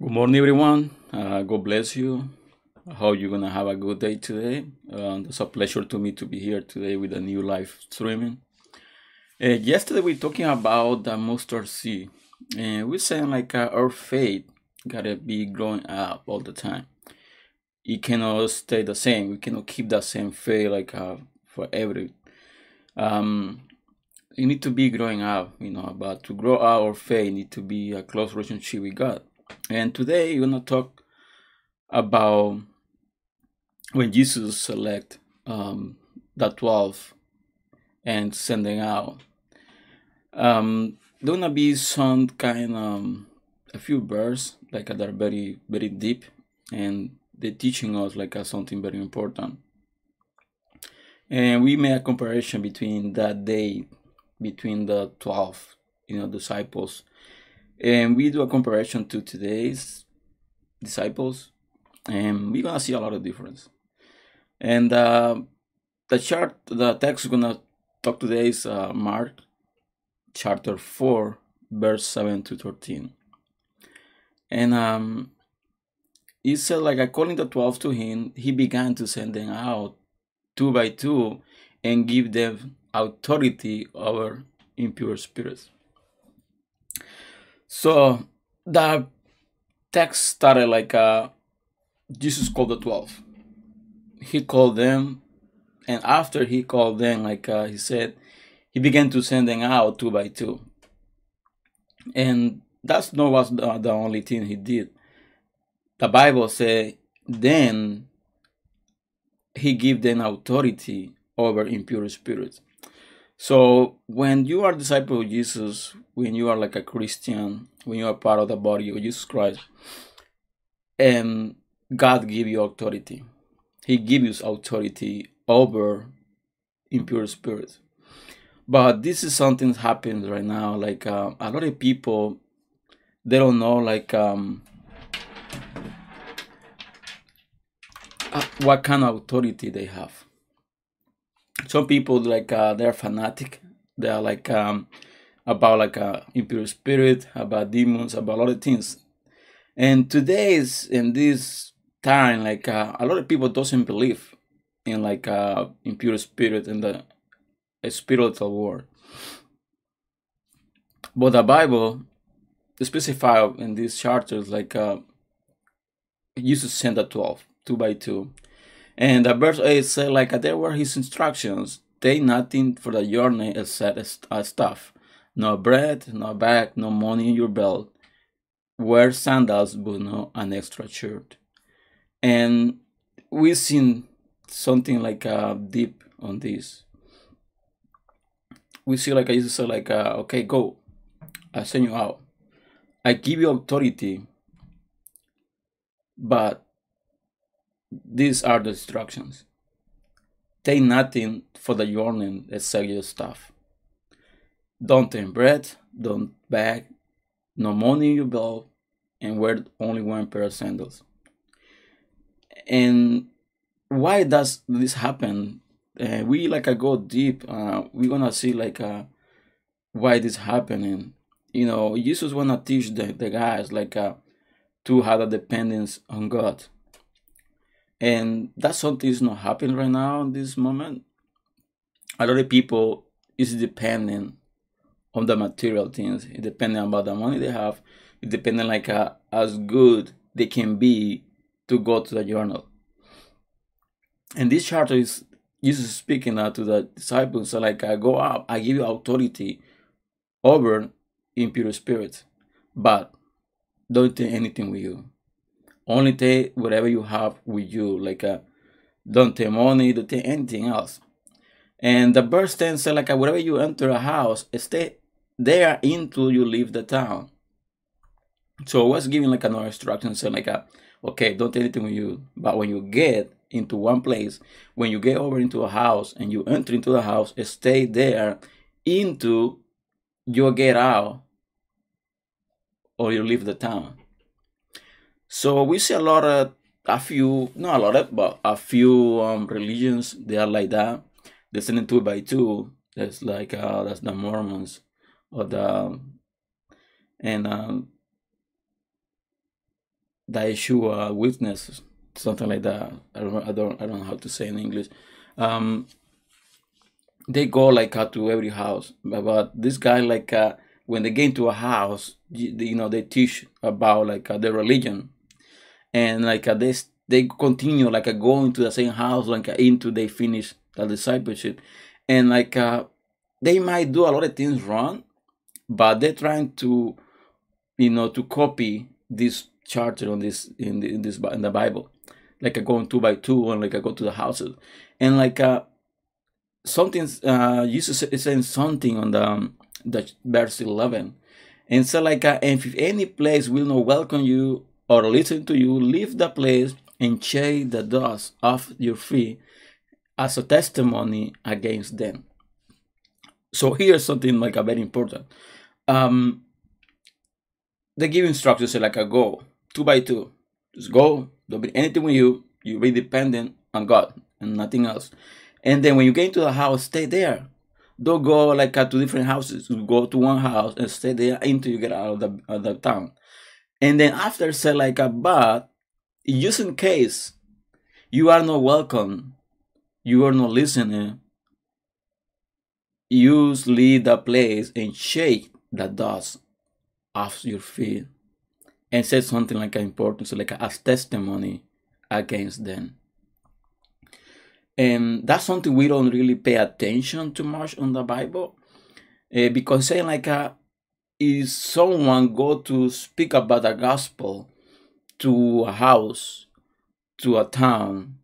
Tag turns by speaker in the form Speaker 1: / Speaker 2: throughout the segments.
Speaker 1: Good morning, everyone. Uh, God bless you. I hope you're gonna have a good day today. It's a pleasure to me to be here today with a new live streaming. Uh, yesterday we talking about the mustard seed, and we're saying like uh, our faith gotta be growing up all the time. It cannot stay the same. We cannot keep that same faith like uh, for every. Um, you need to be growing up, you know. But to grow our faith, need to be a close relationship with God. And today we're gonna talk about when Jesus select um, the twelve and sending out. Um, there gonna be some kind um a few verses like that are very very deep, and they're teaching us like uh, something very important. And we made a comparison between that day between the twelve, you know, disciples, and we do a comparison to today's disciples, and we're gonna see a lot of difference. And uh, the chart, the text we're gonna talk today is uh, Mark chapter 4, verse 7 to 13. And um, he said, like, according to 12 to him, he began to send them out two by two and give them authority over impure spirits. So the text started like uh, Jesus called the 12. He called them, and after he called them, like uh, he said, he began to send them out two by two. And that's not was the, the only thing he did. The Bible said, then he gave them authority over impure spirits. So when you are disciple of Jesus, when you are like a Christian, when you are part of the body of Jesus Christ, and God give you authority. He gives you authority over impure spirits. But this is something that happens right now. Like uh, a lot of people, they don't know like um, uh, what kind of authority they have. Some people like uh, they're fanatic. They are like um, about like a impure spirit, about demons, about a lot of things. And today's in this time, like uh, a lot of people doesn't believe in like uh, impure spirit in the spiritual world. But the Bible specify in these chapters like uh, Jesus sent the 12, two by two. And the verse 8 said like there were his instructions, take nothing for the journey except stuff, no bread, no bag, no money in your belt, wear sandals but no an extra shirt. And we've seen something like uh, deep on this. We see like i Jesus said like uh, okay go, I send you out. I give you authority, but these are the instructions. Take nothing for the journey except your stuff. Don't take bread, don't bag, no money in your belt, and wear only one pair of sandals. And why does this happen? Uh, we like I go deep. Uh, we're gonna see like uh, why this happening. You know, Jesus wanna teach the, the guys like uh, to have a dependence on God and that's something is not happening right now in this moment. A lot of people is dependent on the material things. It depending about the money they have. It depending like uh, as good they can be to go to the journal. And this chapter is jesus speaking uh, to the disciples. So like i go up i give you authority over impure spirits but don't take anything with you only take whatever you have with you, like uh, don't take money, don't take anything else. And the verse 10 said, like, uh, wherever you enter a house, stay there until you leave the town. So I was giving like another instruction, saying like, uh, okay, don't take anything with you, but when you get into one place, when you get over into a house and you enter into the house, stay there into you get out or you leave the town. So we see a lot of a few, not a lot of, but a few um, religions they are like that. They send it two by two. That's like uh, that's the Mormons or the and um, the Yeshua witness, something like that. I don't, I don't, I don't know how to say in English. Um, they go like uh, to every house, but this guy like uh, when they get into a house, you, you know, they teach about like uh, their religion, and like uh, they they continue like uh, going to the same house like uh, into they finish the discipleship, and like uh, they might do a lot of things wrong, but they're trying to, you know, to copy this charter on this in, the, in this in the Bible, like uh, going two by two and like I go to the houses, and like uh, something uh Jesus is saying something on the um, the verse 11 and so like uh, if any place will not welcome you or listen to you leave the place and shake the dust off your feet as a testimony against them. So here's something like a very important. Um they give instructions like a go two by two. Just go don't be anything with you. You be dependent on god and nothing else. And then when you get into the house stay there. Don't go like uh, to different houses. You go to one house and stay there until you get out of the, of the town. And then after say like a but just in case you are not welcome, you are not listening, use leave the place and shake the dust off your feet and say something like important, so like a as testimony against them. And that's something we don't really pay attention too much on the Bible. Uh, because saying like uh, if someone go to speak about the gospel to a house, to a town,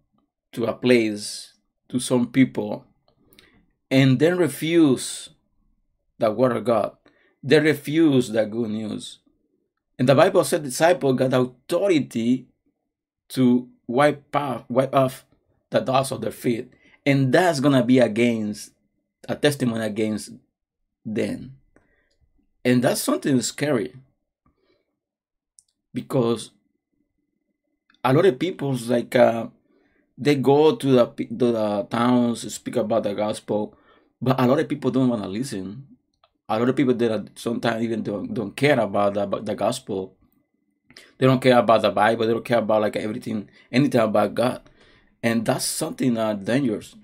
Speaker 1: to a place, to some people, and then refuse the word of God, they refuse the good news. And the Bible said disciple got authority to wipe off, wipe off the dust of their feet. And that's gonna be against a testimony against them. And that's something scary. Because a lot of people's like uh, they go to the to the towns speak about the gospel, but a lot of people don't want to listen. A lot of people that sometimes even don't, don't care about the, about the gospel. They don't care about the Bible. They don't care about like everything, anything about God and that's something uh, dangerous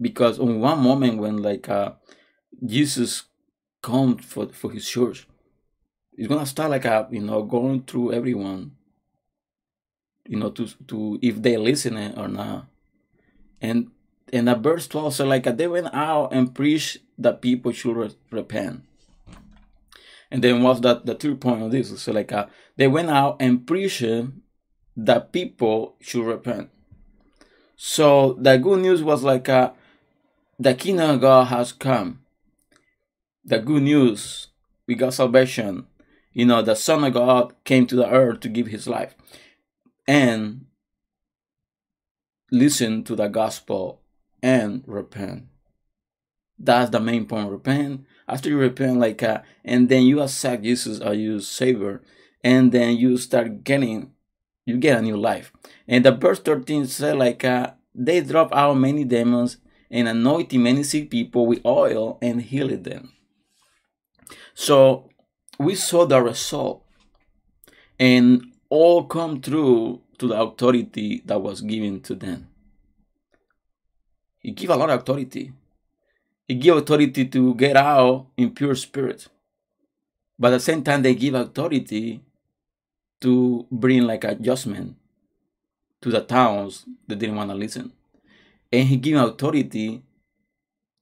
Speaker 1: because on one moment when like uh, jesus comes for, for his church he's gonna start like a you know going through everyone you know to to if they listening or not. And and at verse 12 so like they went out and preached that people should re- repent. And then what's that the third point of this? So like uh, they went out and preached that people should repent. So the good news was like uh, the kingdom of God has come. The good news, we got salvation. You know, the Son of God came to the earth to give his life. And listen to the gospel and repent. That's the main point. Repent. After you repent, like, uh, and then you accept Jesus as your Savior, and then you start getting you get a new life. And the verse 13 said like uh, they drove out many demons and anointed many sick people with oil and healed them. So we saw the result and all come through to the authority that was given to them. He gave a lot of authority. He gave authority to get out in pure spirit. But at the same time, they give authority to bring like adjustment to the towns that didn't want to listen. And he gave authority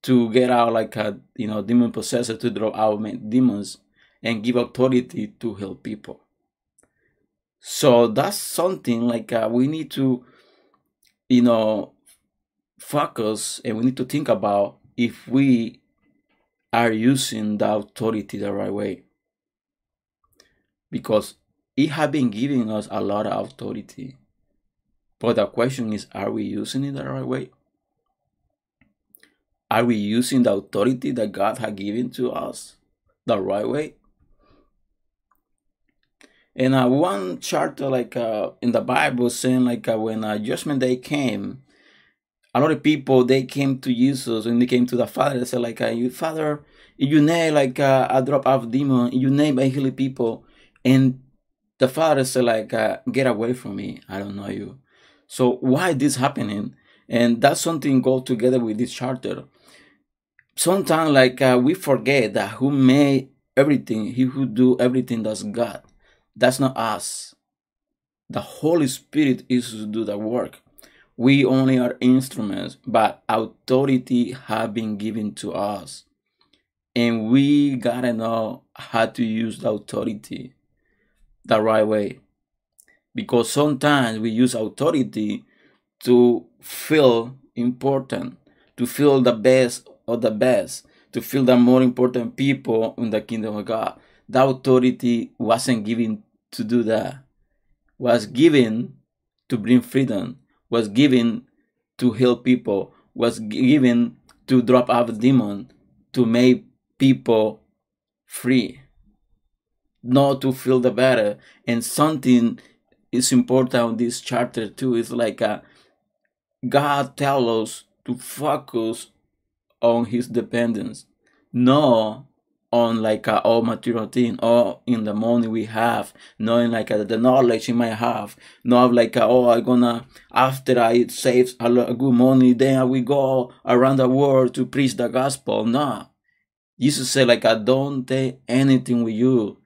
Speaker 1: to get out like a you know demon possessor to draw out demons and give authority to help people. So that's something like uh, we need to you know focus and we need to think about if we are using the authority the right way. Because it has been giving us a lot of authority. But the question is, are we using it the right way? Are we using the authority that God has given to us the right way? And uh, one charter, like uh, in the Bible, saying like uh, when uh, Judgment Day came, a lot of people they came to Jesus and they came to the Father. They said like, uh, "You Father, you name like uh, a drop of demon, you name by healing people," and the father said like uh, get away from me. I don't know you. So why this happening? And that's something go together with this charter sometimes like uh, we forget that who made everything he who do everything that's god. That's not us. The holy spirit is to do the work. We only are instruments but authority have been given to us. And we gotta know how to use the authority the right way. Because sometimes we use authority to feel important to feel the best of the best to feel the more important people in the kingdom of god. The authority wasn't given to do that. Was given to bring freedom. Was given to heal people. Was given to drop out demon to make people free. Not to feel the better. And something is important on this chapter too. It's like a, god tells us to focus on his dependence not on like a all material thing or in the money we have knowing like a, the knowledge you might have not like a, oh i'm gonna after i save a, lot, good money then i go around the world to preach the gospel. No. Jesus said like i don't take anything with you.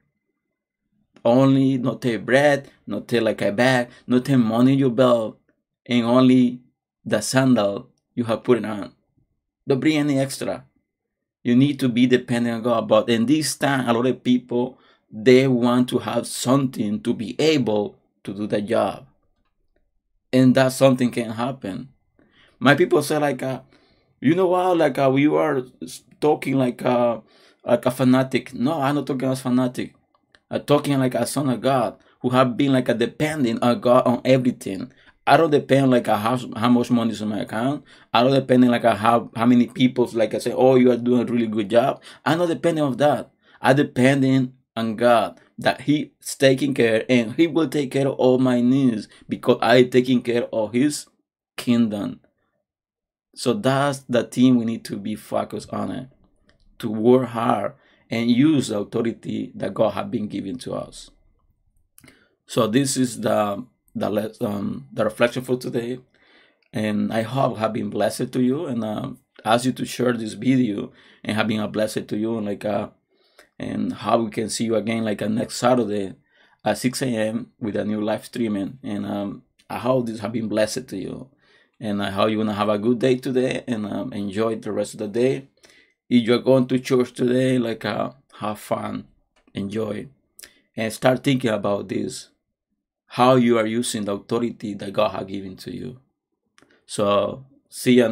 Speaker 1: Only not take bread, not take like a bag, not take money in your belt, and only the sandal you have put on. Don't bring any extra. You need to be dependent on God. But in this time, a lot of people they want to have something to be able to do the job. And that something can happen. My people say like uh, you know what, like uh, we are talking like uh, like a fanatic. No, I'm not talking as fanatic uh, talking like a son of God who have been like a depending on God on everything. I don't depend like a how, how much money is in my account. I don't depend like a how how many people like I say, oh, you are doing a really good job. I'm not depending on that. I depending on God that He is taking care and He will take care of all my needs because I taking care of His kingdom. So that's the thing we need to be focused on it. To work hard and use the authority that God has been given to us. So this is the the um, the reflection for today, and I hope have been blessed to you, and uh, ask you to share this video and have been a blessing to you, and like uh, and how we can see you again like uh, next Saturday at 6 a.m. with a new live streaming, and um, I hope this have been blessed to you, and I hope you're gonna have a good day today and um, enjoy the rest of the day. If you're going to church today, like uh, have fun, enjoy, and start thinking about this, how you are using the authority that God has given to you. So see you.